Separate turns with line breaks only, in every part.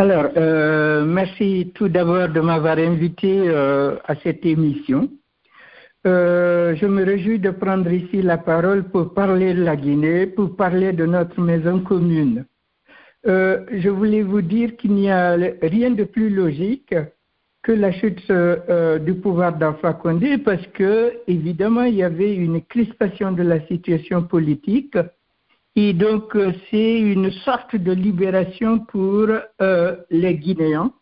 Alors, euh, merci tout d'abord de m'avoir invité euh, à cette émission. Euh, je me réjouis de prendre ici la parole pour parler de la Guinée, pour parler de notre maison commune. je voulais vous dire qu'il n'y a rien de plus logique que la chute du pouvoir d'Alpha Condé parce que, évidemment, il y avait une crispation de la situation politique et donc, euh, c'est une sorte de libération pour euh, les Guinéens,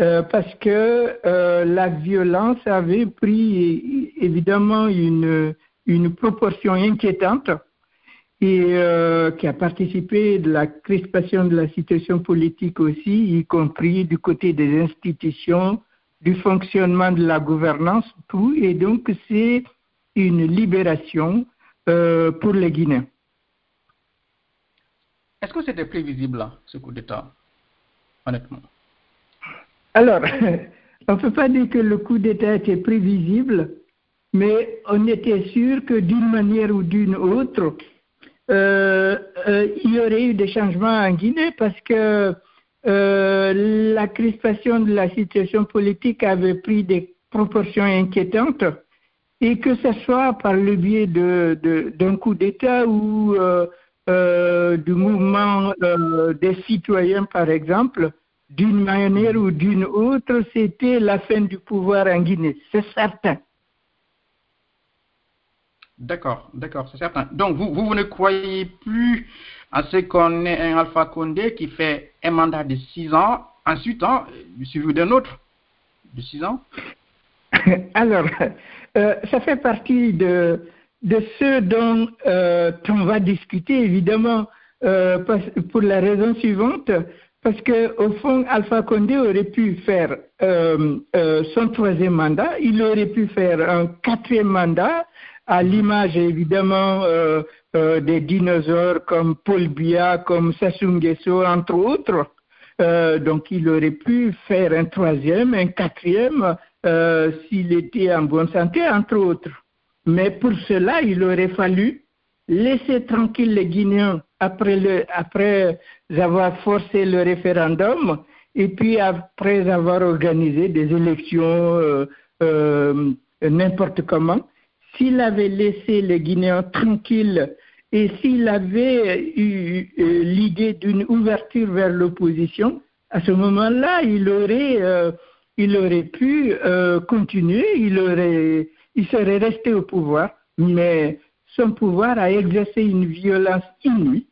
euh, parce que la violence avait pris évidemment une, proportion inquiétante et qui a participé de la crispation de la situation politique aussi, y compris du côté des institutions, du fonctionnement de la gouvernance, tout. Et donc, c'est une libération pour les Guinéens.
Est-ce que c'était prévisible, ce coup d'État, honnêtement?
Alors, on ne peut pas dire que le coup d'État était prévisible, mais on était sûr que d'une manière ou d'une autre, euh, euh, il y aurait eu des changements en Guinée parce que euh, la crispation de la situation politique avait pris des proportions inquiétantes et que ce soit par le biais d'un de, coup d'État ou euh, du mouvement euh, des citoyens, par exemple, d'une manière ou d'une autre, c'était la fin du pouvoir en Guinée, c'est certain.
D'accord, d'accord, c'est certain. Donc, vous, vous, ne croyez plus à ce qu'on ait un Alpha Condé qui fait un mandat de six ans, ensuite, hein, suivi d'un autre de six ans?
Alors, euh, ça fait partie de, de ce dont euh, on va discuter, évidemment, euh, pour la raison suivante, parce qu'au fond, Alpha Condé aurait pu faire euh, son troisième mandat, il aurait pu faire un quatrième mandat, à l'image évidemment des dinosaures comme Paul Biya, comme Sassou Nguesso, entre autres. donc il aurait pu faire un troisième, un quatrième, s'il était en bonne santé, entre autres. Mais pour cela, il aurait fallu laisser tranquille les Guinéens après, le, après avoir forcé le référendum et puis après avoir organisé des élections euh, euh, n'importe comment. S'il avait laissé les Guinéens tranquilles et s'il avait eu euh, l'idée d'une ouverture vers l'opposition, à ce moment-là, il aurait, il aurait pu continuer, il aurait il serait resté au pouvoir, mais son pouvoir a exercé une violence inouïe,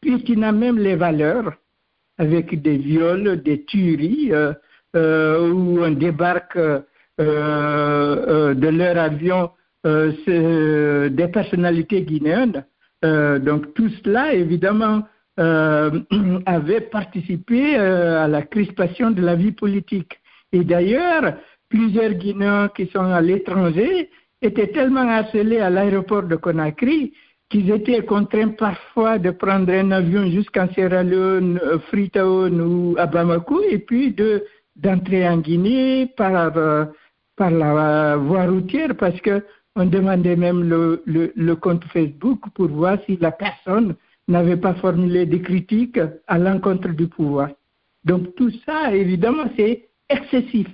puisqu'il n'a même les valeurs, avec des viols, des tueries, euh, euh, où on débarque euh, de leur avion des personnalités guinéennes. donc tout cela, évidemment, avait participé à la crispation de la vie politique. Et d'ailleurs, plusieurs Guinéens qui sont à l'étranger étaient tellement harcelés à l'aéroport de Conakry qu'ils étaient contraints parfois de prendre un avion jusqu'en Sierra Leone, euh, Freetown ou à Bamako et puis de d'entrer en Guinée par euh, par la voie routière parce que on demandait même le, le, le compte Facebook pour voir si la personne n'avait pas formulé des critiques à l'encontre du pouvoir. Donc tout ça, évidemment, c'est excessif.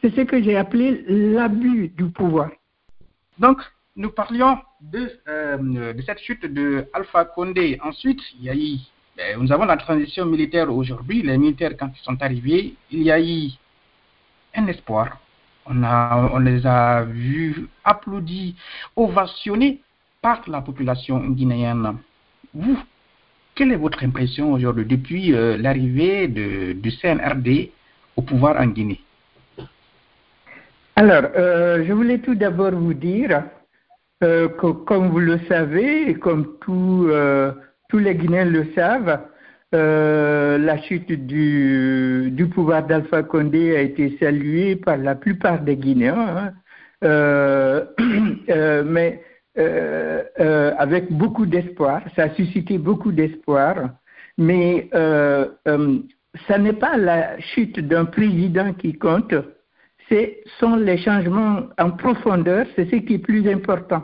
C'est ce que j'ai appelé l'abus du pouvoir.
Donc, nous parlions de, euh, cette chute de Alpha Condé. Ensuite, il y a eu, ben, nous avons la transition militaire aujourd'hui. Les militaires, quand ils sont arrivés, il y a eu un espoir. On les a vus applaudis, ovationnés par la population guinéenne. Vous, quelle est votre impression aujourd'hui depuis euh, l'arrivée du CNRD au pouvoir en Guinée?
Alors, euh, je voulais tout d'abord vous dire euh, que, comme vous le savez, et comme euh, tous les Guinéens le savent, la chute du, du pouvoir d'Alpha Condé a été saluée par la plupart des Guinéens, hein. mais avec beaucoup d'espoir. Ça a suscité beaucoup d'espoir, mais ça n'est pas la chute d'un président qui compte, ce sont les changements en profondeur, c'est ce qui est plus important.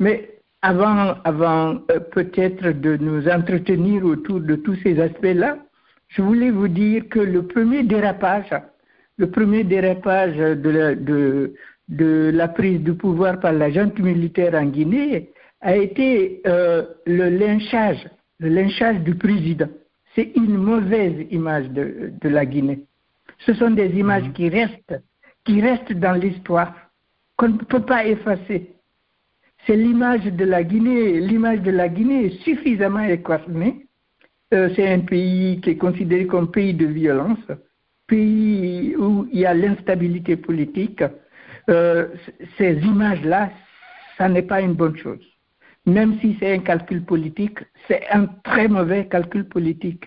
Mais avant, avant euh, peut-être de nous entretenir autour de tous ces aspects-là, je voulais vous dire que le premier dérapage, le premier dérapage de la, de, de la prise du pouvoir par la junte militaire en Guinée a été euh, le lynchage, le lynchage du président. C'est une mauvaise image de, de, la Guinée. Ce sont des images qui restent, qui restent dans l'histoire, qu'on ne peut pas effacer. C'est l'image de la Guinée, l'image de la Guinée est suffisamment écornée. Euh, c'est un pays qui est considéré comme pays de violence, pays où il y a l'instabilité politique. Euh, ces images-là, ça n'est pas une bonne chose même si c'est un calcul politique, c'est un très mauvais calcul politique.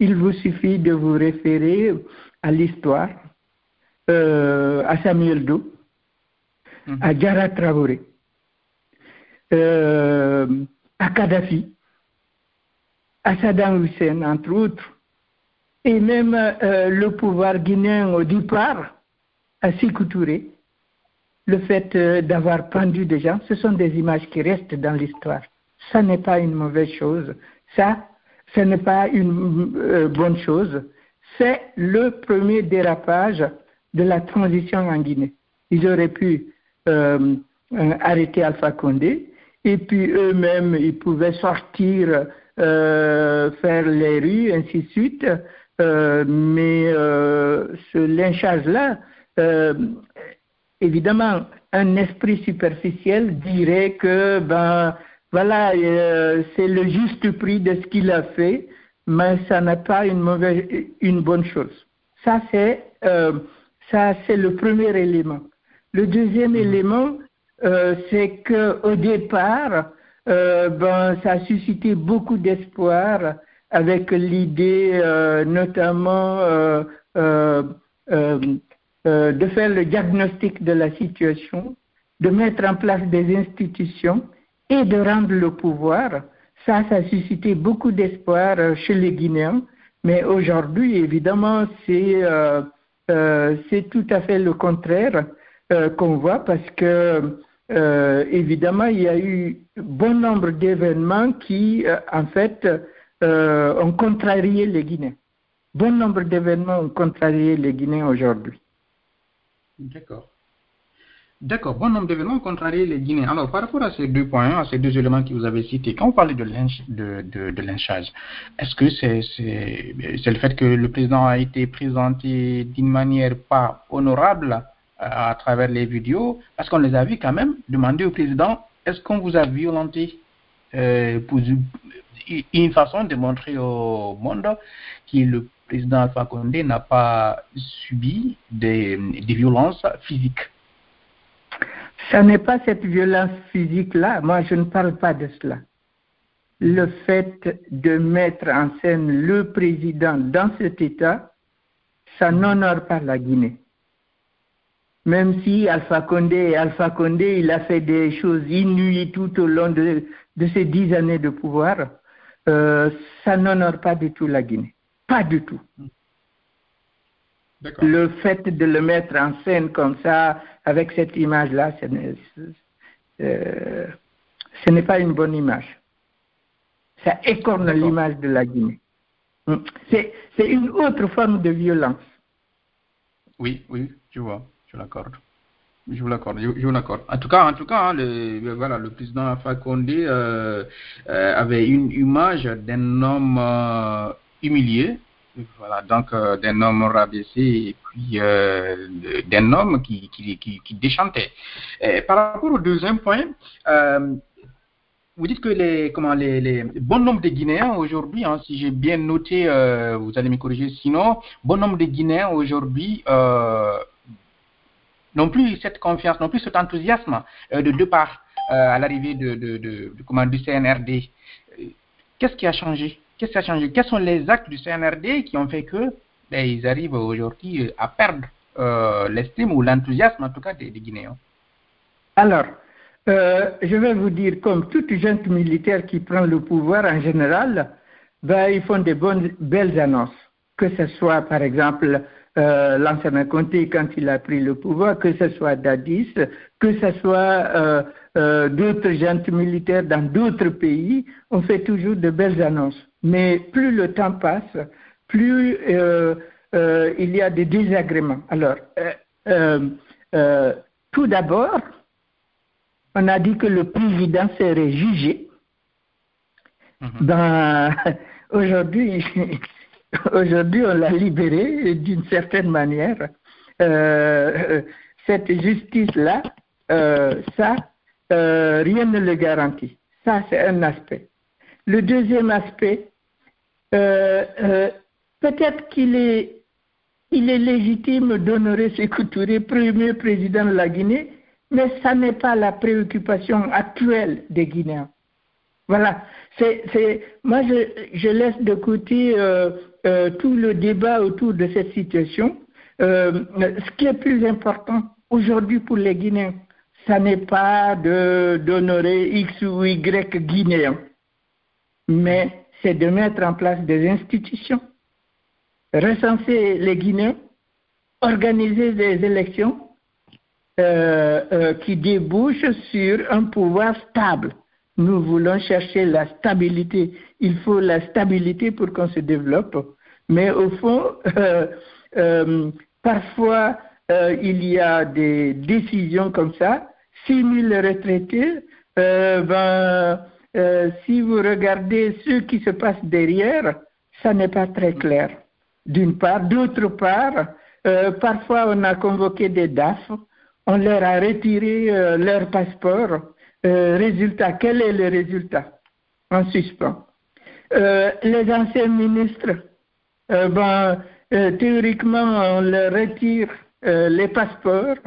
Il vous suffit de vous référer à l'histoire, euh, à Samuel Do, mm-hmm. à Jara Traoré, euh, à Kadhafi, à Saddam Hussein, entre autres, et même euh, le pouvoir guinéen au départ, à Sékou Touré, le fait d'avoir pendu des gens, ce sont des images qui restent dans l'histoire. Ça n'est pas une mauvaise chose. Ça, ce n'est pas une euh, bonne chose. C'est le premier dérapage de la transition en Guinée. Ils auraient pu euh, arrêter Alpha Condé et puis eux-mêmes, ils pouvaient sortir, faire les rues, ainsi de suite. mais ce lynchage-là, évidemment, un esprit superficiel dirait que, ben, voilà, euh, c'est le juste prix de ce qu'il a fait, mais ça n'est pas une mauvaise, une bonne chose. Ça, c'est, euh, ça, c'est le premier élément. Le deuxième mmh. élément, euh, c'est que au départ, ben, ça a suscité beaucoup d'espoir avec l'idée, notamment, euh, de faire le diagnostic de la situation, de mettre en place des institutions et de rendre le pouvoir. Ça, ça a suscité beaucoup d'espoir euh, chez les Guinéens, mais aujourd'hui, évidemment, c'est euh, euh, tout à fait le contraire euh, qu'on voit parce que, évidemment, il y a eu bon nombre d'événements qui, en fait, ont contrarié les Guinéens. Bon nombre d'événements ont contrarié les Guinéens aujourd'hui.
D'accord. D'accord, bon nombre d'événements contrariés les Guinéens. Alors, par rapport à ces deux points, à ces deux éléments que vous avez cités, quand vous parlez de, de, lynchage, est-ce que c'est le fait que le président a été présenté d'une manière pas honorable euh, à, travers les vidéos? Parce qu'on les a vus quand même demander au président est-ce qu'on vous a violenté euh, pour une façon de montrer au monde que le président Alpha Condé n'a pas subi des violences physiques?
Ce n'est pas cette violence physique-là. Moi, je ne parle pas de cela. Le fait de mettre en scène le président dans cet état, ça n'honore pas la Guinée. Même si Alpha Condé, Alpha Condé, il a fait des choses inouïes tout au long de, de ces dix années de pouvoir, euh, ça n'honore pas du tout la Guinée. Pas du tout. Le fait de le mettre en scène comme ça, avec cette image-là, euh, ce n'est pas une bonne image. Ça écorne l'image de la Guinée. Hum. C'est une autre forme de violence.
Oui, oui, je vois, je l'accorde. Je vous l'accorde, je, vous l'accorde. En tout cas, en tout cas, hein, le, voilà, le président Fakonde euh, euh, avait une image d'un homme euh, humilié, voilà, donc euh, d'un homme rabaissé et puis euh, d'un homme qui, qui, déchantait. Par rapport au deuxième point, euh, vous dites que les, bon nombre de Guinéens aujourd'hui, hein, si j'ai bien noté, vous allez me corriger, sinon, bon nombre de Guinéens aujourd'hui n'ont plus cette confiance, n'ont plus cet enthousiasme de deux parts à l'arrivée de, de, du CNRD. Qu'est-ce qui a changé? Qu'est-ce qui a changé? Quels sont les actes du CNRD qui ont fait que ben, ils arrivent aujourd'hui à perdre euh, l'estime ou l'enthousiasme, en tout cas, des, Guinéens?
Alors, euh, je vais vous dire, comme toute junte militaire qui prend le pouvoir en général, ben, ils font des bonnes, belles annonces. Que ce soit, par exemple, euh, l'ancien Conté quand il a pris le pouvoir, que ce soit Dadis, que ce soit d'autres gens militaires dans d'autres pays, on fait toujours de belles annonces. Mais plus le temps passe, plus il y a des désagréments. Alors, tout d'abord, on a dit que le président serait jugé. Mhm. Ben, aujourd'hui, aujourd'hui, on l'a libéré d'une certaine manière. Euh, cette justice-là, euh, ça, euh, rien ne le garantit. Ça, c'est un aspect. Le deuxième aspect, peut-être qu'il est, légitime d'honorer Sékou Touré, premier président de la Guinée, mais ça n'est pas la préoccupation actuelle des Guinéens. Voilà. C'est, moi, je, laisse de côté euh, euh, tout le débat autour de cette situation. Euh, ce qui est plus important aujourd'hui pour les Guinéens, ça n'est pas de, d'honorer X ou Y Guinéens, mais c'est de mettre en place des institutions, recenser les Guinéens, organiser des élections euh, euh, qui débouche sur un pouvoir stable. Nous voulons chercher la stabilité. Il faut la stabilité pour qu'on se développe. Mais au fond, euh, parfois, il y a des décisions comme ça. 6 000 retraités, ben, si vous regardez ce qui se passe derrière, ça n'est pas très clair. D'une part. D'autre part, parfois on a convoqué des DAF on leur a retiré euh, leur passeport. Euh, résultat, quel est le résultat? En suspens. Euh, les anciens ministres, ben, théoriquement, on leur retire les passeports.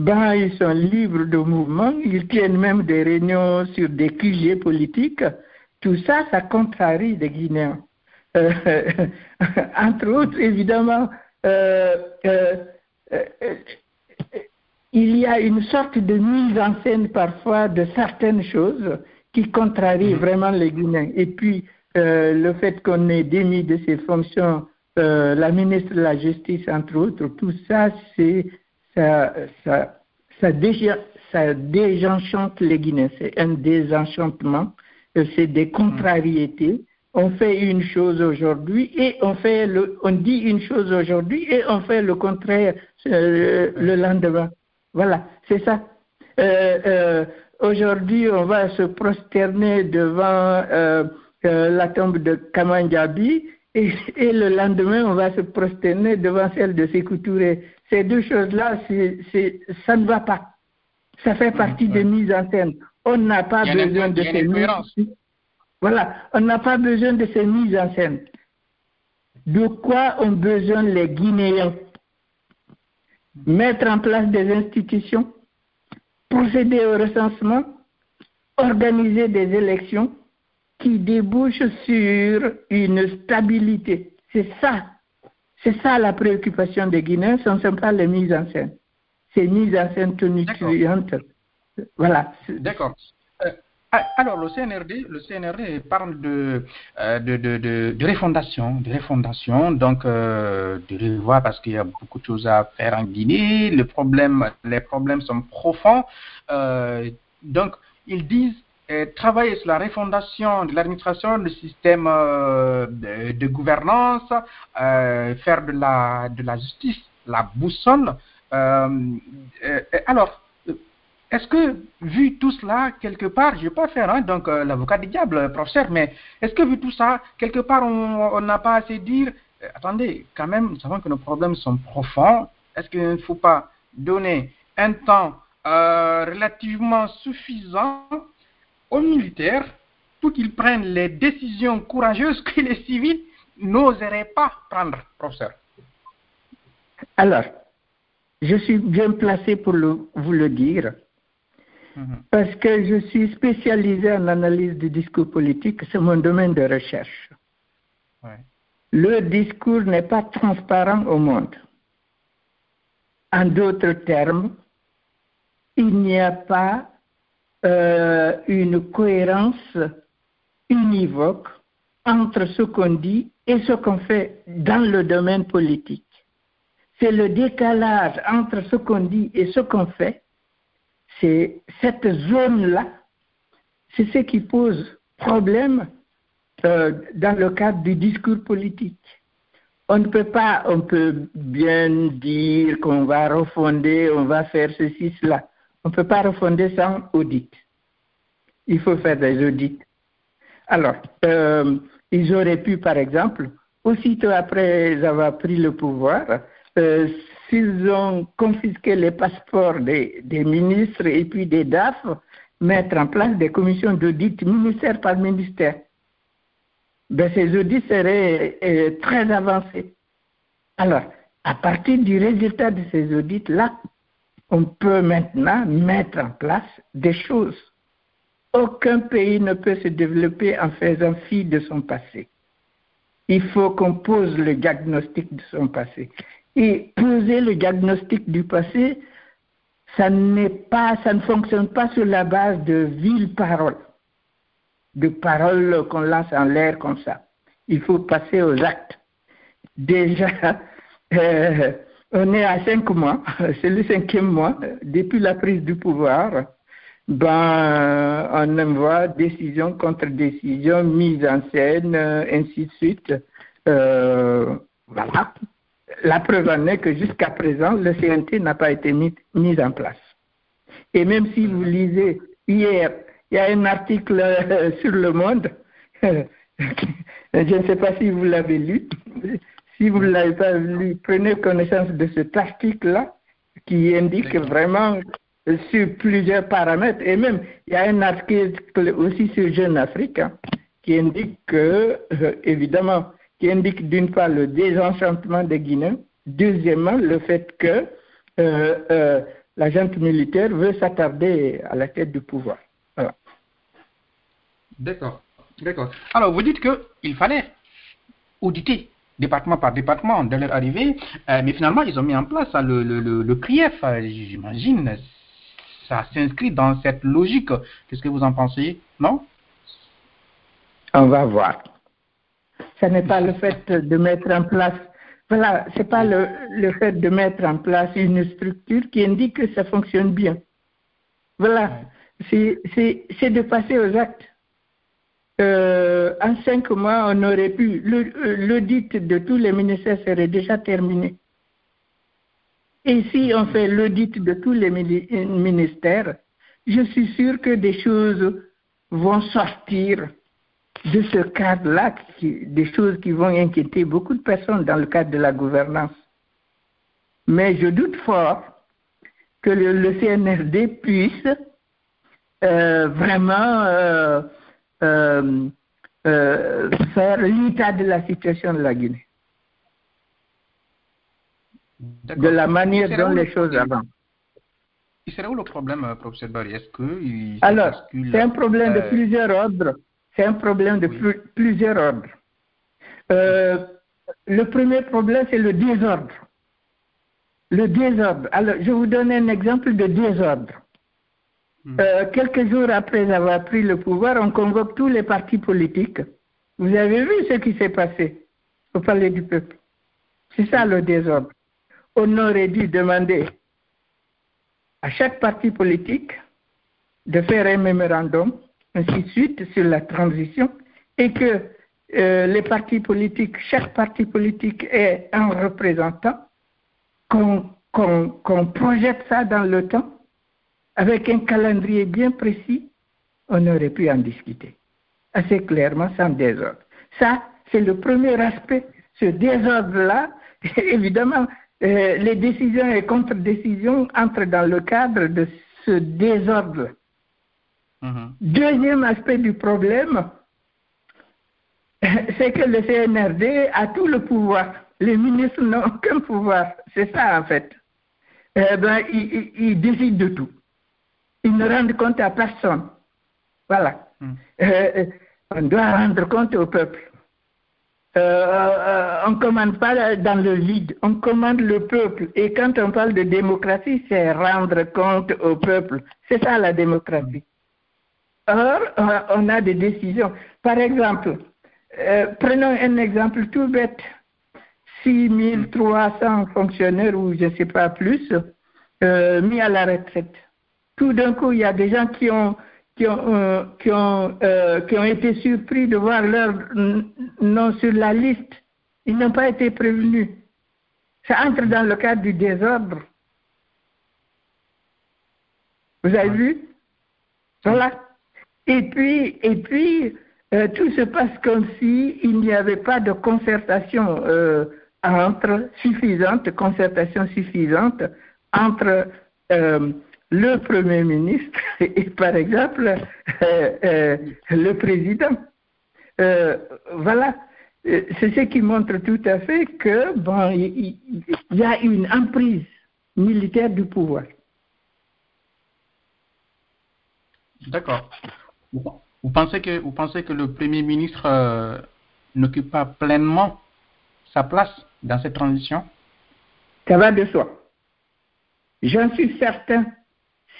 Ben, ils sont libres de mouvement, ils tiennent même des réunions sur des QG politiques. Tout ça, ça contrarie les Guinéens. entre autres, évidemment, il y a une sorte de mise en scène parfois de certaines choses qui contrarient mhm. vraiment les Guinéens. Et puis, euh, le fait qu'on ait démis de ses fonctions euh, la ministre de la Justice, entre autres, tout ça, c'est ça, ça, ça, ça désenchante les Guinéens. C'est un désenchantement, euh, c'est des contrariétés. On fait une chose aujourd'hui et on fait le, on dit une chose aujourd'hui et on fait le contraire le lendemain. Voilà, c'est ça. Euh, euh, aujourd'hui, on va se prosterner devant euh, la tombe de Kamandjabi et, et, le lendemain, on va se prosterner devant celle de Sékou Ces deux choses-là, ça ne va pas. Ça fait partie des mises en scène. On n'a pas besoin de ces mises Voilà, on n'a pas besoin de ces mises en scène. De quoi ont besoin les Guinéens? Mettre en place des institutions, procéder au recensement, organiser des élections qui débouchent sur une stabilité. C'est ça. C'est ça la préoccupation des Guinéens, ce ne sont pas les mises en scène. Ces mises en scène tonitruantes. Voilà.
D'accord. Ah, alors, le CNRD, le CNRD parle euh, de, de, de, de, refondation, de refondation, donc euh, de revoir parce qu'il y a beaucoup de choses à faire en Guinée. Le problème, les problèmes sont profonds. Euh, donc, ils disent travailler sur la refondation de l'administration, du système de, de, gouvernance, faire de la, justice la boussole. alors, est-ce que, vu tout cela, quelque part, je ne vais pas faire hein, donc euh, l'avocat du diable, professeur, mais est-ce que vu tout ça, quelque part, on n'a pas assez dire, euh, attendez, quand même, nous savons que nos problèmes sont profonds, est-ce qu'il ne faut pas donner un temps euh, relativement suffisant aux militaires pour qu'ils prennent les décisions courageuses que les civils n'oseraient pas prendre, professeur
Alors, je suis bien placé pour vous le dire. Mhm. Parce que je suis spécialisé en analyse du discours politique, c'est mon domaine de recherche. Le discours n'est pas transparent au monde. En d'autres termes, il n'y a pas euh, une cohérence univoque entre ce qu'on dit et ce qu'on fait dans le domaine politique. C'est le décalage entre ce qu'on dit et ce qu'on fait c'est cette zone-là, c'est ce qui pose problème euh, dans le cadre du discours politique. on ne peut pas, on peut bien dire qu'on va refonder, on va faire ceci, cela. On ne peut pas refonder sans audit. Il faut faire des audits. Alors, euh, ils auraient pu, par exemple, aussitôt après avoir pris le pouvoir, euh, s'ils ont confisqué les passeports des, ministres et puis des DAF, mettre en place des commissions d'audit ministère par ministère ben, ces audits seraient euh, très avancés. Alors, à partir du résultat de ces audits-là, on peut maintenant mettre en place des choses. Aucun pays ne peut se développer en faisant fi de son passé. Il faut qu'on pose le diagnostic de son passé. Et poser le diagnostic du passé, ça pas, ça ne fonctionne pas sur la base de villes paroles de paroles qu'on lance en l'air comme ça. Il faut passer aux actes. Déjà, euh, on est à cinq mois, c'est le cinquième mois depuis la prise du pouvoir. Ben, on envoie décision contre décision, mise en scène, ainsi de suite. Euh, voilà. La preuve en est que jusqu'à présent, le CNT n'a pas été mis, mis en place. Et même si vous lisez hier il y a un article euh, sur Le Monde. Je ne sais pas si vous l'avez lu. Si vous ne l'avez pas lu, prenez connaissance de cet article-là qui indique vraiment sur plusieurs paramètres. Et même, il y a un article aussi sur Jeune Afrique hein, qui indique que, euh, évidemment, qui indique d'une part le désenchantement des Guinéens, deuxièmement le fait que euh, la junte militaire veut s'attarder à la tête du pouvoir.
D'accord. D'accord. Alors, vous dites qu'il fallait auditer département par département dès leur arrivée, euh, mais finalement, ils ont mis en place hein, le, le, le, CRIEF, euh, j'imagine. Ça s'inscrit dans cette logique. Qu'est-ce que vous en pensez? Non?
On va voir. Ce n'est pas le fait de mettre en place, voilà, c'est pas le, le fait de mettre en place une structure qui indique que ça fonctionne bien. Voilà, c'est de passer aux actes. Euh, en cinq mois, on aurait pu, l'audit de tous les ministères serait déjà terminé. Et si on fait l'audit de tous les ministères, je suis sûr que des choses vont sortir de ce cadre-là, des choses qui vont inquiéter beaucoup de personnes dans le cadre de la gouvernance. Mais je doute fort que le, CNRD puisse euh, vraiment euh, euh, euh, faire l'état de la situation de la Guinée. De la manière dont les choses avancent.
Il serait où le problème, euh, professeur Barry? Est-ce que
Alors, c'est un problème de plusieurs ordres. C'est un problème de plusieurs ordres. le premier problème, c'est le désordre. Le désordre. Alors, je vous donne un exemple de désordre. Hmm. Euh, quelques jours après avoir pris le pouvoir, on convoque tous les partis politiques. Vous avez vu ce qui s'est passé au Palais du Peuple. C'est ça le désordre. On aurait dû demander à chaque parti politique de faire un mémorandum, ainsi de suite, sur la transition, et que euh, les partis politiques, chaque parti politique ait un représentant, qu'on projette ça dans le temps avec un calendrier bien précis, on aurait pu en discuter assez clairement sans désordre. Ça, c'est le premier aspect. Ce désordre-là, évidemment, euh, les décisions et contre-décisions entrent dans le cadre de ce désordre. Mm-hmm. Deuxième aspect du problème, c'est que le CNRD a tout le pouvoir. Les ministres n'ont aucun pouvoir. C'est ça, en fait. Eh ben, ils décident de tout ils ne rendent compte à personne. Voilà. Hmm. Euh, euh, on doit rendre compte au peuple. Euh, on ne commande pas dans le vide, on commande le peuple. Et quand on parle de démocratie, c'est rendre compte au peuple. C'est ça la démocratie. Or, on a des décisions. Par exemple, prenons un exemple tout bête. 6300 fonctionnaires ou je ne sais pas plus mis à la retraite tout d'un coup, il y a des gens qui ont, qui ont, euh, qui ont, euh, qui ont été surpris de voir leur nom sur la liste Ils n'ont pas été prévenus. Ça entre dans le cadre du désordre. Vous avez vu? Voilà. Et puis, et puis euh, tout se passe comme si il n'y avait pas de concertation euh, entre suffisante, concertation suffisante entre euh, le Premier ministre et, par exemple, le président. voilà. C'est ce qui montre tout à fait que bon, il y a une emprise militaire du pouvoir.
D'accord. Vous pensez que, vous pensez que le Premier ministre euh, n'occupe pas pleinement sa place dans cette transition?
Ça va de soi. J'en suis certain.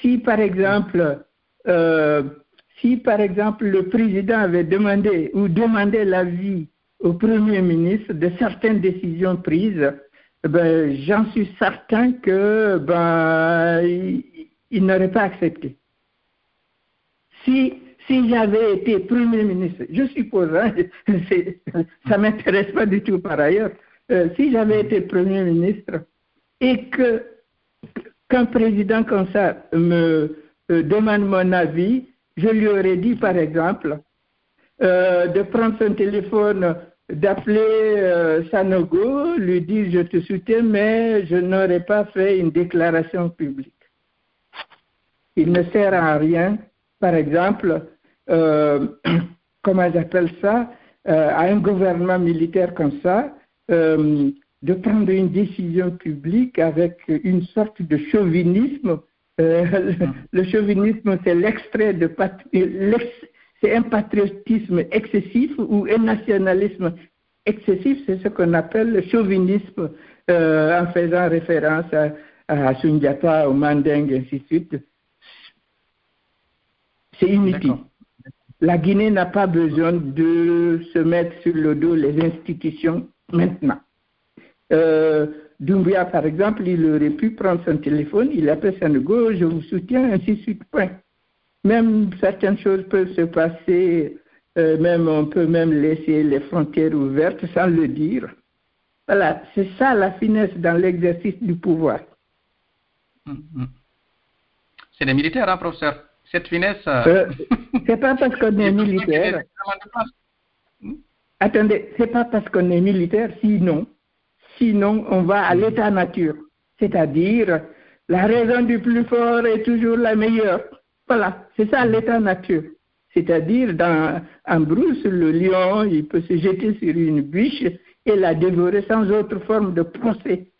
Si par exemple, euh, si par exemple le président avait demandé ou demandé l'avis au Premier ministre de certaines décisions prises, ben, j'en suis certain que ben, il n'aurait pas accepté. Si, si j'avais été Premier ministre, je suppose, hein, ça ne m'intéresse pas du tout par ailleurs, euh, si j'avais été Premier ministre et que qu'un président comme ça me euh, demande mon avis, je lui aurais dit par exemple euh, de prendre son téléphone, d'appeler Sanogo, lui dire je te soutiens, mais je n'aurais pas fait une déclaration publique. Il ne sert à rien par exemple, euh, comment j'appelle ça, euh, à un gouvernement militaire comme ça, euh, de prendre une décision publique avec une sorte de chauvinisme. le chauvinisme, c'est l'extrait de c'est un patriotisme excessif ou un nationalisme excessif, c'est ce qu'on appelle le chauvinisme en faisant référence à, à Sundiata, au Manding, ainsi de suite. C'est inutile. La Guinée n'a pas besoin de se mettre sur le dos les institutions maintenant. Euh, Doumbia, par exemple, il aurait pu prendre son téléphone, il appelle Sanogo, je vous soutiens, ainsi de suite, point. Même certaines choses peuvent se passer, euh, même on peut même laisser les frontières ouvertes sans le dire. Voilà, c'est ça la finesse dans l'exercice du pouvoir.
Hum, hum. C'est des militaires, hein, professeur cette finesse.
Euh, euh c'est pas parce qu'on est militaire. Hmm? Attendez, c'est pas parce qu'on est militaire, sinon, sinon on va à l'état nature. C'est-à-dire, la raison du plus fort est toujours la meilleure. Voilà, c'est ça l'état nature. C'est-à-dire, dans, en brousse, le lion, il peut se jeter sur une biche et la dévorer sans autre forme de procès.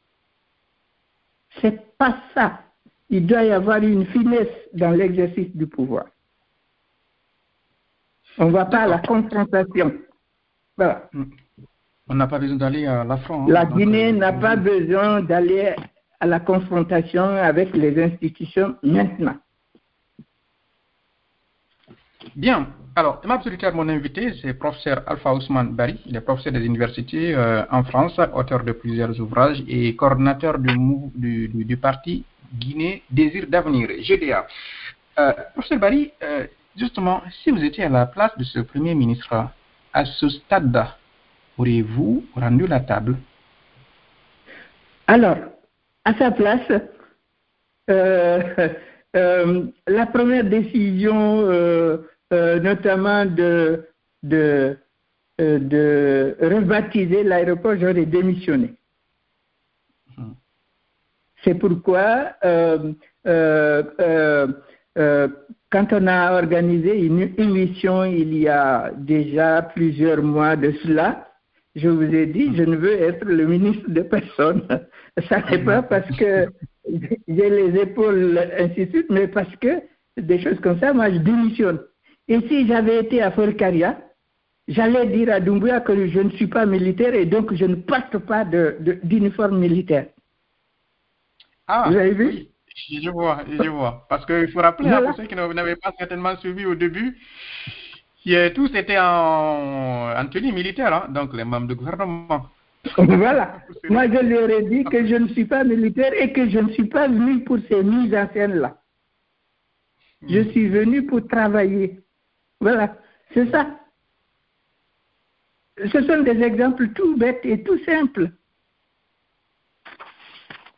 C'est pas ça il doit y avoir une finesse dans l'exercice du pouvoir. On ne va pas à la confrontation. Voilà.
On n'a pas besoin d'aller à la France.
Hein. La Guinée euh, n'a pas besoin d'aller à la confrontation avec les institutions maintenant.
Bien. Alors, ma mon invité, c'est professeur Alpha Ousmane Bari. Il est professeur des universités euh, en France, auteur de plusieurs ouvrages et coordinateur du, du parti Guinée Désir d'avenir, GDA. Euh, professeur Barry, euh, justement, si vous étiez à la place de ce Premier ministre, à ce stade, auriez-vous rendu la table?
Alors, à sa place, euh, la première décision, notamment de, de, de rebaptiser l'aéroport, j'aurais démissionné. C'est pourquoi, euh, euh, euh, quand on a organisé une émission il y a déjà plusieurs mois de cela, je vous ai dit, je ne veux être le ministre de personne. Ça n'est pas parce que j'ai les épaules, ainsi de suite, mais parce que des choses comme ça, moi, je démissionne. Et si j'avais été à Folcaria, j'allais dire à Doumbouya que je ne suis pas militaire et donc je ne porte pas d'uniforme militaire.
Ah, Vous avez vu? oui. Je vois, je vois. Parce qu'il faut rappeler, hein, pour ceux qui n'avaient pas certainement suivi au début, tous étaient en, en tenue militaire, hein, donc les membres du gouvernement.
Voilà. Moi, je leur ai dit que je ne suis pas militaire et que je ne suis pas venu pour ces mises en scène-là. Je hmm. suis venu pour travailler. Voilà, c'est ça. ce sont des exemples tout bêtes et tout simples.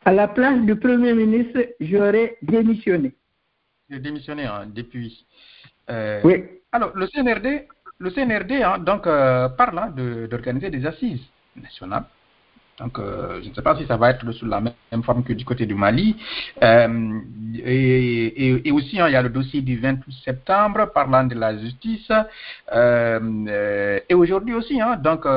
À la place du Premier ministre, j'aurais démissionné.
Démissionné hein, depuis. Euh,
oui.
Alors, le CNRD, le CNRD hein, donc, euh, parle hein, d'organiser des assises nationales donc, euh, je ne sais pas si ça va être sous la même forme que du côté du Mali. Euh, et, aussi, hein, il y a le dossier du 28 septembre parlant de la justice. Et aujourd'hui aussi, donc,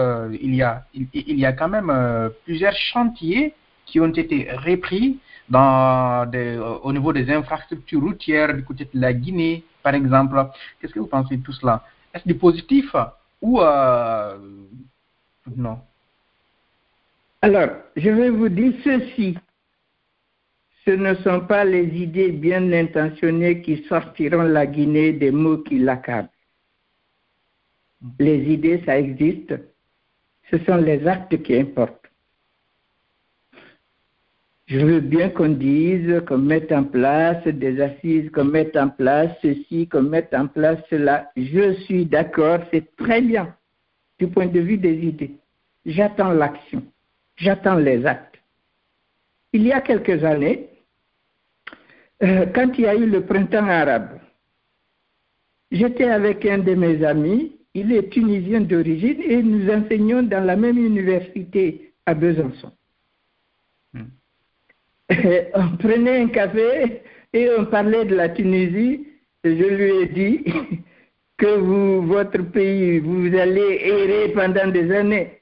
il, y a, il, y a quand même plusieurs chantiers qui ont été repris au niveau des infrastructures routières du côté de la Guinée, par exemple. Qu'est-ce que vous pensez de tout cela? Est-ce du positif ou non?
Alors, je vais vous dire ceci. Ce ne sont pas les idées bien intentionnées qui sortiront la Guinée des mots qui l'accablent. Les idées, ça existe. Ce sont les actes qui importent. Je veux bien qu'on dise, qu'on mette en place des assises, qu'on mette en place ceci, qu'on mette en place cela. Je suis d'accord, c'est très bien du point de vue des idées. J'attends l'action j'attends les actes. Il y a quelques années, euh, quand il y a eu le printemps arabe, j'étais avec un de mes amis, il est tunisien d'origine et nous enseignons dans la même université à Besançon. Hmm. on prenait un café et on parlait de la Tunisie. je lui ai dit que vous, votre pays, vous allez errer pendant des années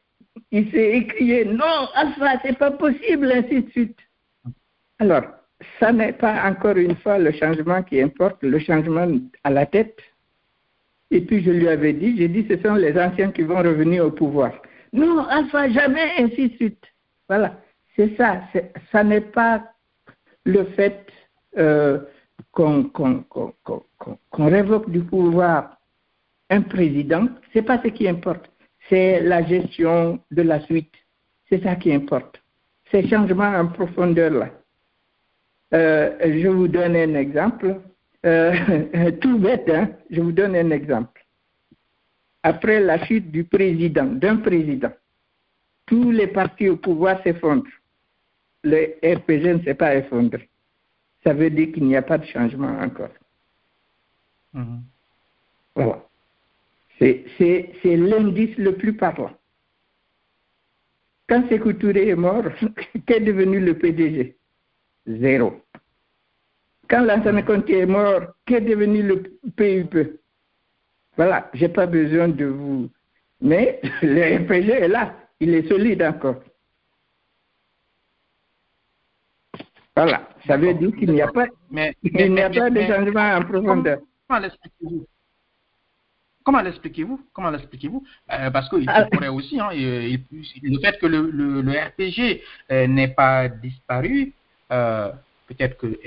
il s'est écrié non, Alpha, c'est pas possible, ainsi de suite. Alors, ça n'est pas encore une fois le changement qui importe, le changement à la tête. Et puis je lui avais dit, j'ai dit, ce sont les anciens qui vont revenir au pouvoir. Non, Alpha, jamais, ainsi de suite. Voilà, c'est ça. Ça n'est pas le fait euh, qu'on révoque du pouvoir un président, c'est pas ce qui importe c'est la gestion de la suite. C'est ça qui importe. Ces changements en profondeur-là. Euh, je vous donne un exemple. Euh, tout bête, hein? je vous donne un exemple. Après la chute du président, d'un président, tous les partis au pouvoir s'effondrent. Le RPG ne s'est pas effondré. Ça veut dire qu'il n'y a pas de changement encore. Mm-hmm. Voilà. C'est l'indice le plus parlant. Quand Sekou Touré est mort, qu'est devenu le PDG Zéro. Quand Lansana Conté est mort, qu'est devenu le PUP Voilà, je n'ai pas besoin de vous. Mais le RPG est là, il est solide encore. Voilà, ça veut dire qu'il n'y a pas, il n'y a pas de changement en profondeur.
Comment l'expliquez-vous? Comment l'expliquez-vous? Euh, Parce qu'il ah. pourrait aussi, hein, le fait que le, le, RPG euh, n'ait pas disparu, euh, peut-être que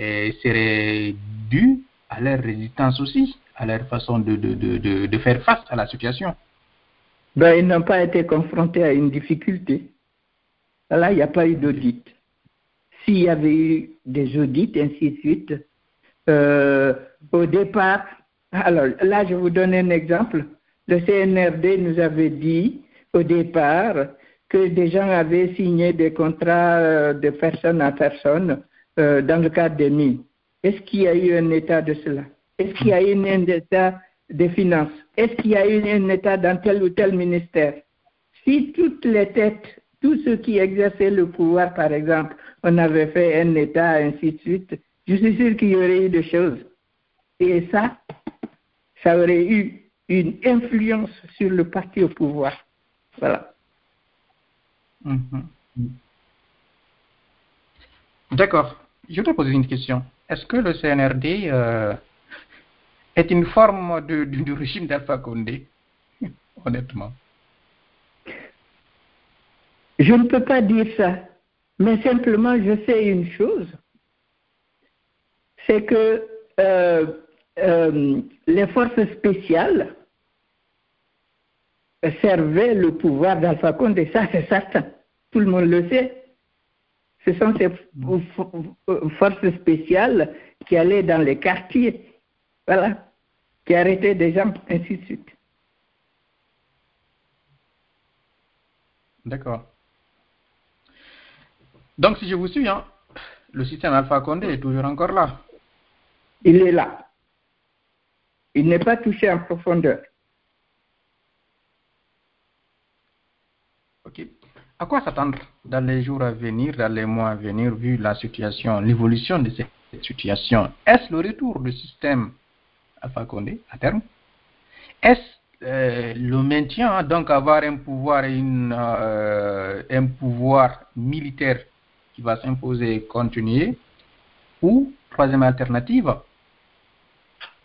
serait dû à leur résistance aussi, à leur façon de, de, de, de faire face à la situation.
Ben, ils n'ont pas été confrontés à une difficulté. Là, il n'y a pas eu d'audit. S'il y avait eu des audits, ainsi de suite, au départ, alors là, je vous donne un exemple. Le CNRD nous avait dit au départ que des gens avaient signé des contrats euh, de personne à personne euh, dans le cadre des mines. Est-ce qu'il y a eu un état de cela? Est-ce qu'il y a eu un état des finances? Est-ce qu'il y a eu un état dans tel ou tel ministère? Si toutes les têtes, tous ceux qui exerçaient le pouvoir, par exemple, on avait fait un état, ainsi de suite, je suis sûr qu'il y aurait eu des choses. Et ça, ça aurait eu une influence sur le parti au pouvoir. Voilà.
Mhm. D'accord. Je te poser une question. Est-ce que le CNRD euh, est une forme de, du régime d'Alpha Condé? Honnêtement.
Je ne peux pas dire ça. Mais simplement, je sais une chose. C'est que euh, euh, les forces spéciales servaient le pouvoir d'Alpha Condé, ça c'est certain. Tout le monde le sait. Ce sont ces forces spéciales qui allaient dans les quartiers, voilà, qui arrêtaient des gens, ainsi de suite.
D'accord. Donc, si je vous suis, hein, le système Alpha Condé est toujours encore là.
Il est là. Il n'est pas touché en profondeur.
Ok. À quoi s'attendre dans les jours à venir, dans les mois à venir, vu la situation, l'évolution de cette situation? Est-ce le retour du système Alpha Condé à terme? Est-ce euh, le maintien, donc avoir un pouvoir, une, euh, un pouvoir militaire qui va s'imposer et continuer Ou, troisième alternative,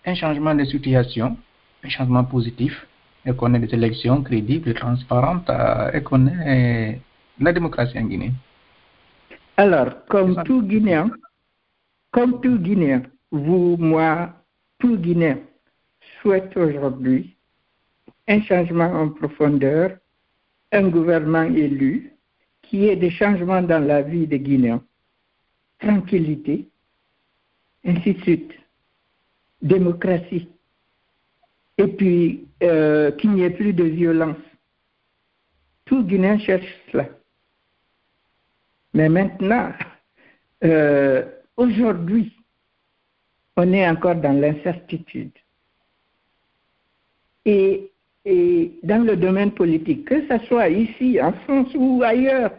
un changement de situation, un changement positif, et qu'on ait des élections crédibles et transparentes euh, et qu'on ait la démocratie en Guinée.
Alors, comme tout Guinéen, comme tout Guinéen, vous, moi, tout Guinéen souhaite aujourd'hui un changement en profondeur, un gouvernement élu, qui ait des changements dans la vie des Guinéens, tranquillité, ainsi de suite, démocratie, et puis euh, qu'il n'y ait plus de violence. Tout Guinéen cherche cela. Mais maintenant, euh, aujourd'hui, on est encore dans l'incertitude. Et, et, dans le domaine politique, que ce soit ici, en France ou ailleurs,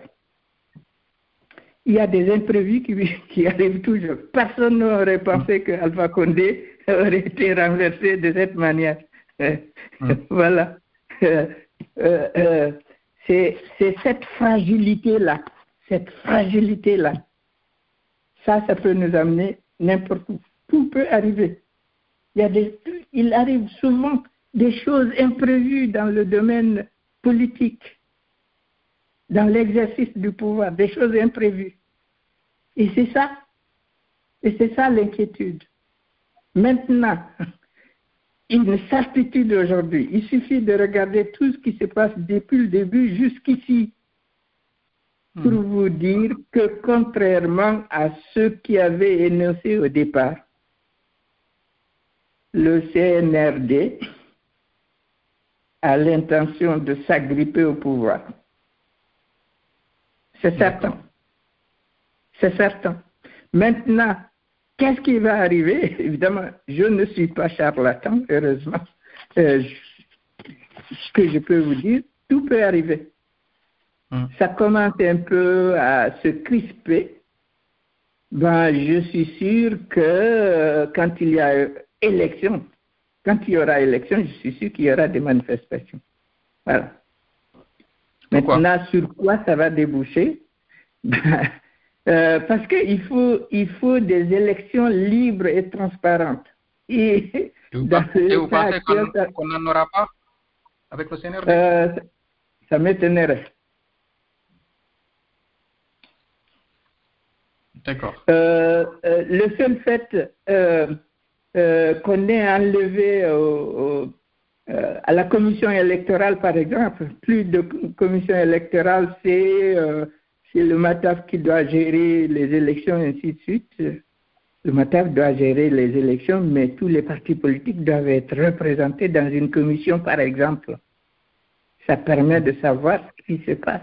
il y a des imprévus qui, qui arrivent toujours. Personne n'aurait pensé que Alpha Condé aurait été renversé de cette manière. voilà. Euh, euh, c'est cette fragilité-là, cette fragilité-là. Ça, ça peut nous amener n'importe où. Tout peut arriver. Il, y a des, il arrive souvent des choses imprévues dans le domaine politique, dans l'exercice du pouvoir, des choses imprévues. Et c'est ça, et c'est ça l'inquiétude. Maintenant, une certitude aujourd'hui. Il suffit de regarder tout ce qui se passe depuis le début jusqu'ici pour hmm. vous dire que contrairement à ce qui avait énoncé au départ, le CNRD a l'intention de s'agripper au pouvoir. C'est certain. C'est certain. Maintenant, Qu'est-ce qui va arriver? Évidemment, je ne suis pas charlatan, heureusement. Euh, ce que je peux vous dire, tout peut arriver. Hum. Ça commence un peu à se crisper. Ben, je suis sûr que euh, quand il y a élection, quand il y aura élection, je suis sûr qu'il y aura des manifestations. Voilà. Maintenant, sur quoi ça va déboucher? Euh, parce qu'il faut, il faut des élections libres et transparentes.
Et, vous, pensez qu'on n'en aura pas avec le euh,
Ça m'étonnerait.
D'accord.
Euh, le seul fait qu'on ait enlevé à la commission électorale, par exemple, plus de commission électorale, c'est c'est le MATAF qui doit gérer les élections, ainsi de suite. Le MATAF doit gérer les élections, mais tous les partis politiques doivent être représentés dans une commission, par exemple. Ça permet de savoir ce qui se passe.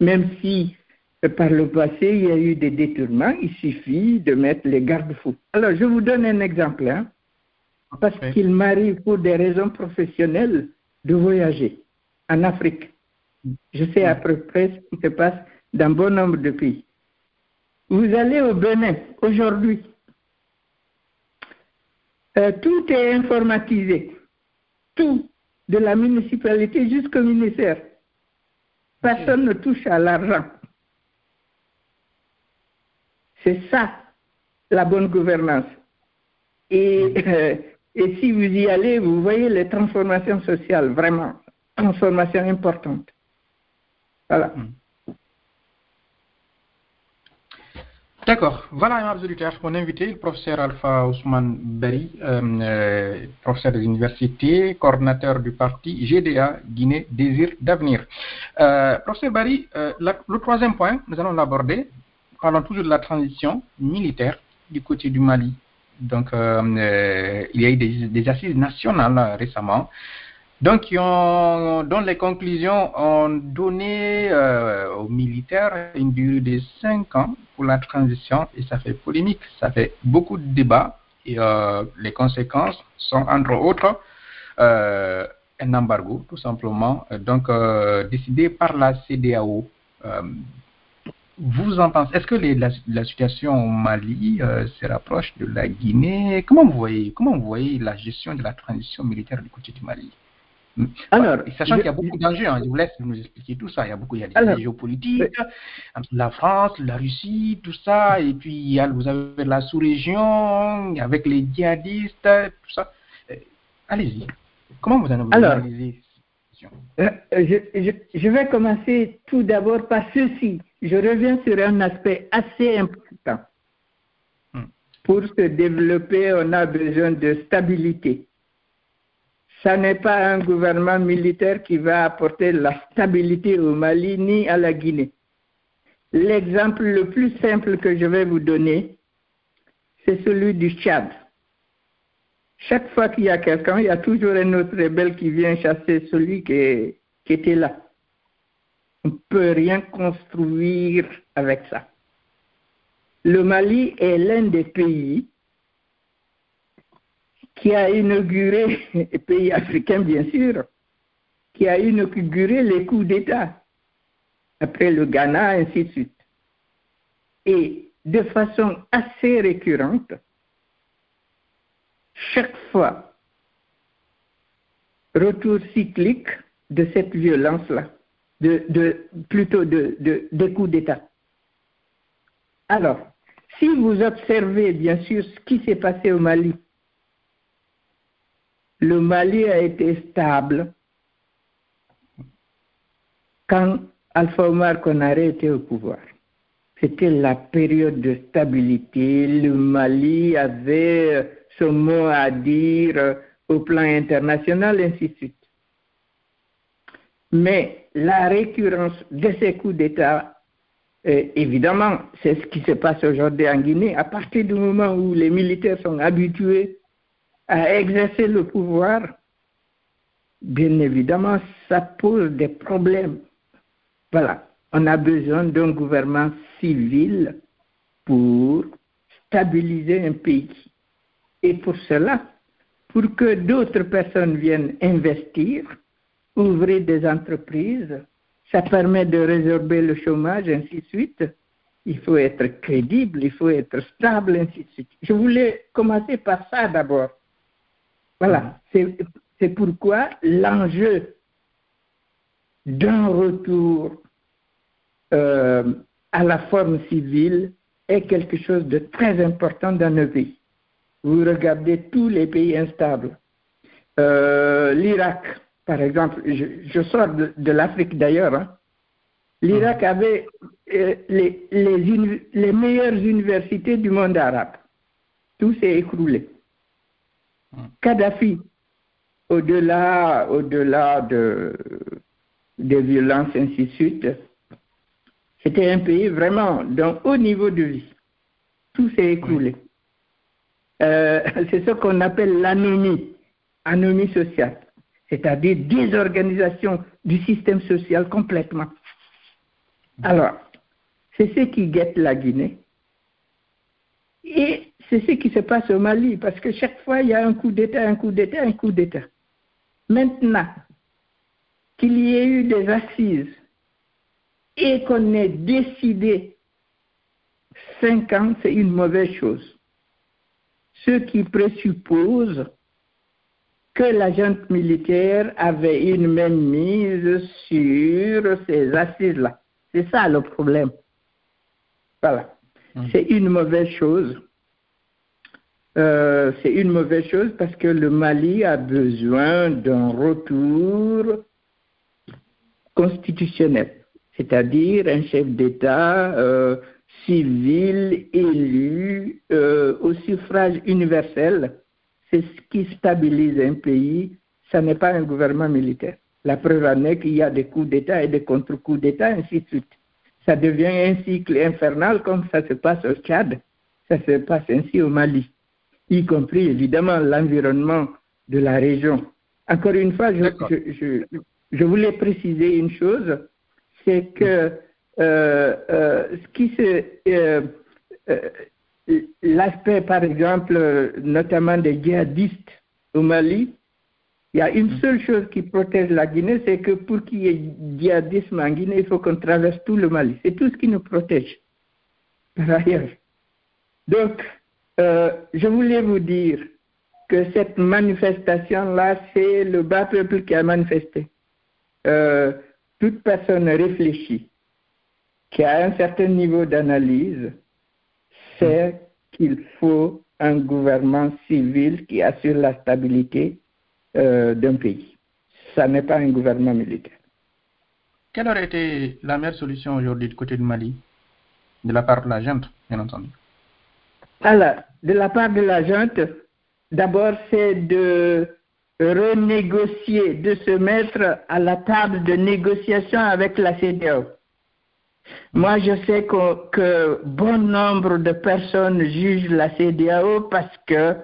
Même si euh, par le passé, il y a eu des détournements, il suffit de mettre les garde-fous. Alors, je vous donne un exemple. Hein, parce qu'il m'arrive pour des raisons professionnelles de voyager en Afrique. Je sais à peu près ce qui se passe dans bon nombre de pays. Vous allez au Bénin aujourd'hui. Euh, tout est informatisé. Tout, de la municipalité jusqu'au ministère. Personne ne touche à l'argent. C'est ça, la bonne gouvernance. Et, euh, et si vous y allez, vous voyez les transformations sociales, vraiment, transformations importantes. Voilà. Hmm.
D'accord. Voilà, Madame auditeurs, mon invité, le professeur Alpha Ousmane Berry, euh, euh, professeur des universités, coordinateur du parti GDA Guinée Désir d'Avenir. Euh, professeur Berry, le troisième point, nous allons l'aborder. Parlons toujours de la transition militaire du côté du Mali. Donc, il y a eu des, assises nationales récemment donc ont, dont les conclusions ont donné euh, aux militaires une durée de 5 ans pour la transition et ça fait polémique, ça fait beaucoup de débats et euh, les conséquences sont entre autres euh, un embargo tout simplement, donc décidé par la CDAO. Vous en pensez? Est-ce que les, la, la, situation au Mali se rapproche de la Guinée? Comment vous voyez comment vous voyez la gestion de la transition militaire du côté du Mali? Alors, sachant qu'il y a beaucoup d'enjeux, hein, je vous laisse nous expliquer tout ça. Il y a beaucoup, il y a des alors, géopolitiques, la France, la Russie, tout ça, et puis il y a, vous avez la sous-région avec les djihadistes, tout ça. Euh, allez-y. Comment vous analysez
euh, je, je, je, vais commencer tout d'abord par ceci. Je reviens sur un aspect assez important. Hmm. Pour se développer, on a besoin de stabilité ça n'est pas un gouvernement militaire qui va apporter la stabilité au Mali ni à la Guinée. L'exemple le plus simple que je vais vous donner, c'est celui du Tchad. Chaque fois qu'il y a quelqu'un, il y a toujours un autre rebelle qui vient chasser celui qui, qui était là. On ne peut rien construire avec ça. Le Mali est l'un des pays qui a inauguré, pays africain bien sûr, qui a inauguré les coups d'État, après le Ghana, ainsi de suite. Et de façon assez récurrente, chaque fois, retour cyclique de cette violence-là, de, plutôt de, coups d'État. Alors, si vous observez bien sûr ce qui s'est passé au Mali le Mali a été stable quand Alpha Omar Konaré était au pouvoir. C'était la période de stabilité. Le Mali avait son mot à dire au plan international, ainsi de suite. Mais la récurrence de ces coups d'État, euh, évidemment, c'est ce qui se passe aujourd'hui en Guinée. À partir du moment où les militaires sont habitués à exercer le pouvoir, bien évidemment, ça pose des problèmes. Voilà, on a besoin d'un gouvernement civil pour stabiliser un pays. Et pour cela, pour que d'autres personnes viennent investir, ouvrir des entreprises, ça permet de résorber le chômage, ainsi de suite. Il faut être crédible, il faut être stable, ainsi de suite. Je voulais commencer par ça d'abord. Voilà, c'est pourquoi l'enjeu d'un retour euh, à la forme civile est quelque chose de très important dans nos pays. Vous regardez tous les pays instables. Euh, L'Irak, par exemple, je, sors de, l'Afrique d'ailleurs. Hein. L'Irak mmh. avait euh, les, les, les meilleures universités du monde arabe. Tout s'est écroulé. Kadhafi, au-delà au -delà de, des violences, ainsi de suite, c'était un pays vraiment d'un haut niveau de vie. Tout s'est écroulé. Euh, c'est ce qu'on appelle l'anomie, anomie sociale, c'est-à-dire désorganisation du système social complètement. Alors, c'est ce qui guette la Guinée. Et c'est ce qui se passe au Mali, parce que chaque fois, il y a un coup d'État, un coup d'État, un coup d'État. Maintenant, qu'il y ait eu des assises et qu'on ait décidé cinq ans, c'est une mauvaise chose. Ce qui présuppose que la junte militaire avait une même mise sur ces assises-là. C'est ça le problème. Voilà. Hum. C'est une mauvaise chose. Euh, c'est une mauvaise chose parce que le Mali a besoin d'un retour constitutionnel, c'est-à-dire un chef d'État euh, civil élu euh, au suffrage universel. C'est ce qui stabilise un pays. Ça n'est pas un gouvernement militaire. La preuve en est qu'il y a des coups d'État et des contre-coups d'État, ainsi de suite. Ça devient un cycle infernal comme ça se passe au Tchad. Ça se passe ainsi au Mali y compris évidemment l'environnement de la région Encore une fois, je, je, je, voulais préciser une chose, c'est que euh, euh, ce qui se, euh, l'aspect, par exemple, notamment des djihadistes au Mali, il y a une mm. seule chose qui protège la Guinée, c'est que pour qu'il y ait djihadisme en Guinée, il faut qu'on traverse tout le Mali. C'est tout ce qui nous protège, par ailleurs. Donc, je voulais vous dire que cette manifestation-là, c'est le bas peuple qui a manifesté. Euh, toute personne réfléchie, qui a un certain niveau d'analyse, sait qu'il faut un gouvernement civil qui assure la stabilité euh, d'un pays. Ça n'est pas un gouvernement militaire.
Quelle aurait été la meilleure solution aujourd'hui du côté du Mali, de la part de la junte, bien entendu
Alors, de la part de la junte, D'abord, c'est de renégocier, de se mettre à la table de négociation avec la CDAO. Moi, je sais que, bon nombre de personnes jugent la CDAO parce que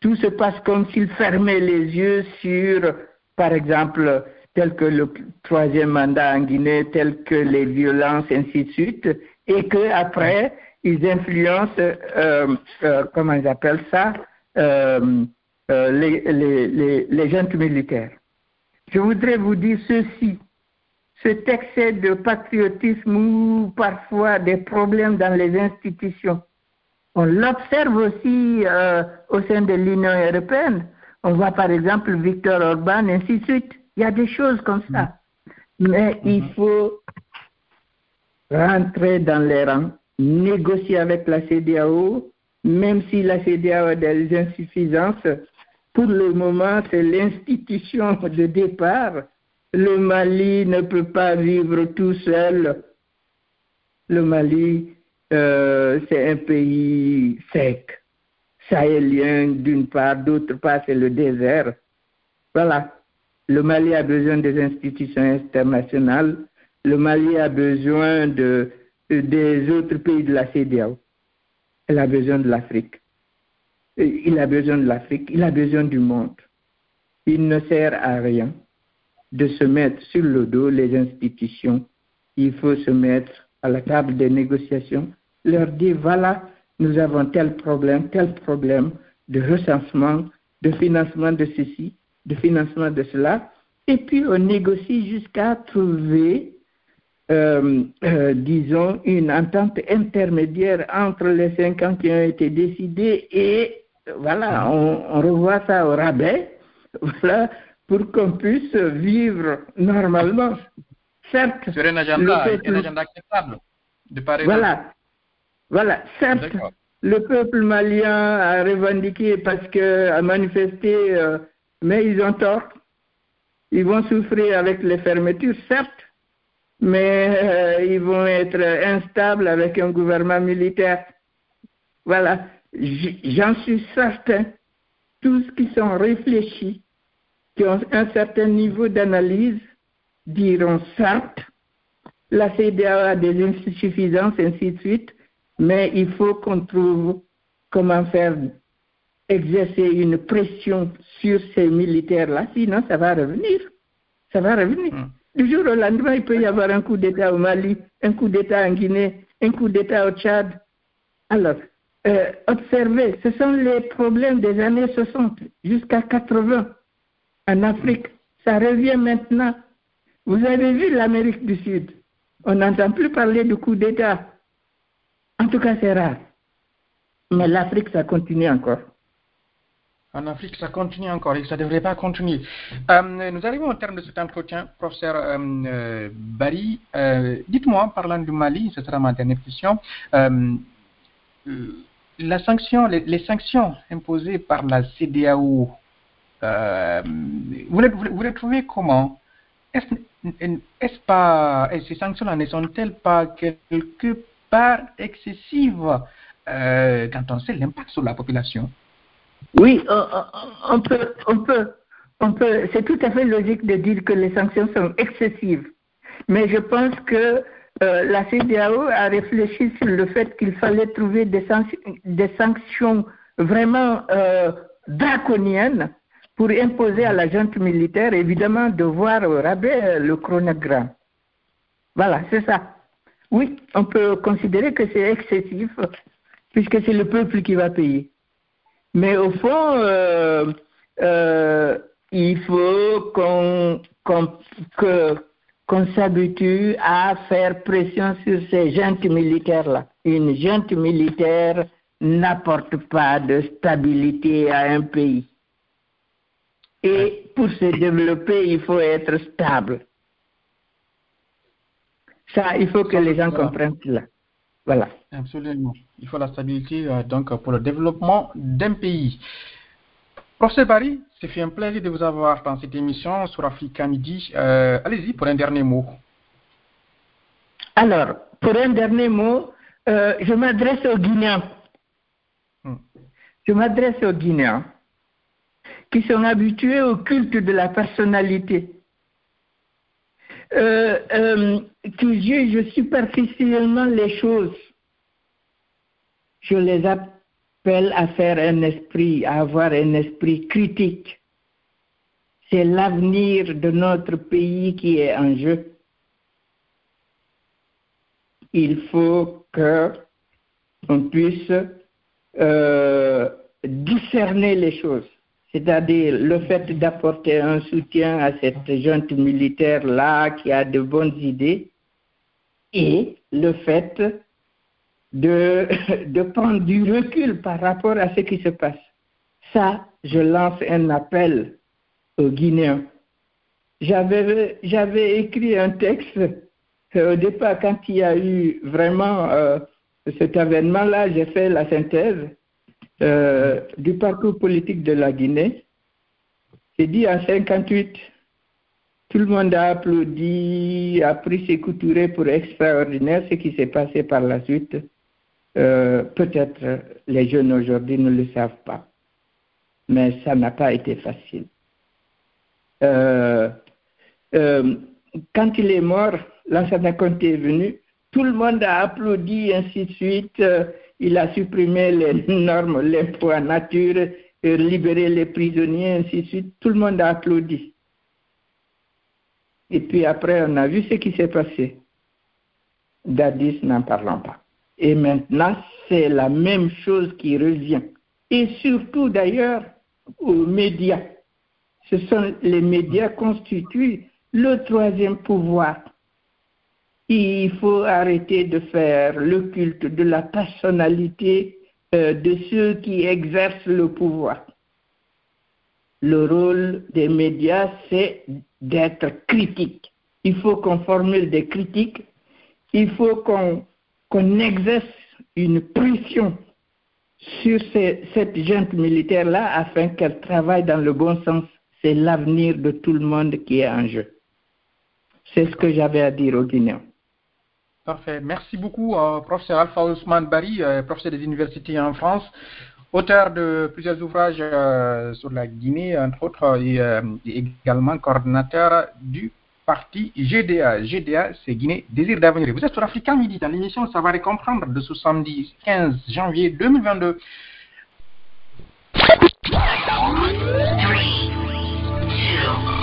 tout se passe comme s'ils fermaient les yeux sur, par exemple, tel que le troisième mandat en Guinée, tel que les violences, ainsi de suite, et qu'après, ils influencent, euh, euh, comment ils appellent ça, euh, les, les, les, militaires. Je voudrais vous dire ceci. Cet excès de patriotisme ou parfois des problèmes dans les institutions, on l'observe aussi euh, au sein de l'Union européenne. On voit par exemple Victor Orban, ainsi de suite. Il y a des choses comme ça. Mais il mm-hmm. faut rentrer dans les rangs, négocier avec la CDAO, même si la CDAO a des insuffisances, pour le moment, c'est l'institution de départ. Le Mali ne peut pas vivre tout seul. Le Mali, euh, c'est un pays sec, sahélien d'une part, d'autre part, c'est le désert. Voilà. Le Mali a besoin des institutions internationales. Le Mali a besoin de, des autres pays de la CDAO. Elle a besoin de l'Afrique. Il a besoin de l'Afrique, il a besoin du monde. Il ne sert à rien de se mettre sur le dos les institutions. Il faut se mettre à la table des négociations, leur dire voilà, nous avons tel problème, tel problème de recensement, de financement de ceci, de financement de cela, et puis on négocie jusqu'à trouver euh, euh, disons, une entente intermédiaire entre les cinq ans qui ont été décidés et voilà, on, revoit ça au rabais, voilà, pour qu'on puisse vivre normalement.
Certes, sur un agenda, un agenda acceptable de
Voilà, voilà, certes, le peuple malien a revendiqué parce que a manifesté, euh, mais ils ont tort. Ils vont souffrir avec les fermetures, certes, mais euh, ils vont être instables avec un gouvernement militaire. Voilà, j'en suis certain. Tous qui sont réfléchis, qui ont un certain niveau d'analyse, diront certes, la CDA a des insuffisances, ainsi de suite, mais il faut qu'on trouve comment faire exercer une pression sur ces militaires-là, sinon ça va revenir. Ça va revenir. Hmm. Du jour au lendemain, il peut y avoir un coup d'État au Mali, un coup d'État en Guinée, un coup d'État au Tchad. Alors, euh, observez, ce sont les problèmes des années 60 jusqu'à 80 en Afrique. Ça revient maintenant. Vous avez vu l'Amérique du Sud. On n'entend plus parler de coup d'État. En tout cas, c'est rare. Mais l'Afrique, ça continue encore.
En Afrique, ça continue encore et ça ne devrait pas continuer. Euh, nous arrivons au terme de cet entretien, professeur euh, euh Barry. Dites-moi, parlant du Mali, ce sera ma dernière question. la sanction, les, sanctions imposées par la CDAO, vous les, vous, les, trouvez comment? Est-ce pas, ces sanctions-là ne sont-elles pas quelque part excessives quand on sait l'impact sur la population?
Oui, on, peut. C'est tout à fait logique de dire que les sanctions sont excessives, mais je pense que euh, la CDAO a réfléchi sur le fait qu'il fallait trouver des, sanctions, des sanctions vraiment euh, draconiennes pour imposer à la junte militaire, évidemment, de voir rabais le chronogramme. Voilà, c'est ça. Oui, on peut considérer que c'est excessif, puisque c'est le peuple qui va payer. Mais au fond, euh, euh, il faut qu'on qu'on s'habitue à faire pression sur ces juntes militaires-là. Une junte militaire n'apporte pas de stabilité à un pays. Et pour se développer, il faut être stable. Ça, il faut que les gens comprennent cela. Voilà.
Absolument. Il faut la stabilité euh, donc pour le développement d'un pays. Professeur Barry, c'est un plaisir de vous avoir dans cette émission sur Africa Midi. Euh, allez-y pour un dernier mot.
Alors, pour un dernier mot, euh, je m'adresse aux Guinéens. Hmm. Je m'adresse aux Guinéens qui sont habitués au culte de la personnalité, euh, euh, qui jugent superficiellement les choses. Je les appelle à faire un esprit, à avoir un esprit critique. C'est l'avenir de notre pays qui est en jeu. Il faut que on puisse euh, discerner les choses c'est-à-dire le fait d'apporter un soutien à cette junte militaire-là qui a de bonnes idées, et le fait de, prendre du recul par rapport à ce qui se passe. Ça, je lance un appel aux Guinéens. J'avais, j'avais écrit un texte euh, au départ quand il y a eu vraiment euh, cet événement-là, j'ai fait la synthèse euh, du parcours politique de la Guinée. C'est dit en 58, tout le monde a applaudi, a pris ses couturiers pour extraordinaire ce qui s'est passé par la suite. Euh, peut-être les jeunes aujourd'hui ne le savent pas, mais ça n'a pas été facile. Euh, quand il est mort, l'ancien Conté est venu, tout le monde a applaudi, ainsi de suite il a supprimé les normes, les poids nature, libéré les prisonniers, ainsi de suite. Tout le monde a applaudi. Et puis après, on a vu ce qui s'est passé. Dadis n'en parlons pas. Et maintenant, c'est la même chose qui revient. Et surtout d'ailleurs aux médias. Ce sont les médias constituent le troisième pouvoir il faut arrêter de faire le culte de la personnalité euh, de ceux qui exercent le pouvoir. Le rôle des médias, c'est d'être critique. Il faut qu'on formule des critiques, il faut qu'on exerce une pression sur cette junte militaire-là afin qu'elle travaille dans le bon sens. C'est l'avenir de tout le monde qui est en jeu. C'est ce que j'avais à dire aux Guinéens.
Parfait. Merci beaucoup, euh, professeur Alpha Ousmane Bari, euh, professeur des universités en France, auteur de plusieurs ouvrages euh, sur la Guinée, entre autres, et, également coordinateur du parti GDA. GDA, c'est Guinée Désir d'avenir. Vous êtes sur Africa Midi, dans l'émission Savoir et comprendre de ce samedi 15 janvier 2022.